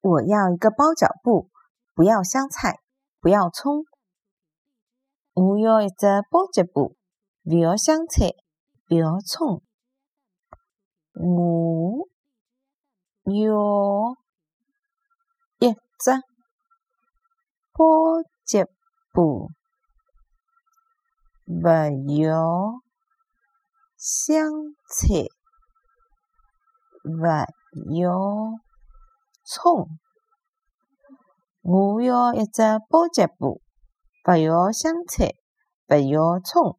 我要一个包饺布，不要香菜，不要葱。我要一只包饺布，不要香菜，不要葱。我要一只包饺布，不要香菜，不要葱。我要一只包脚布，不要香菜，不要葱。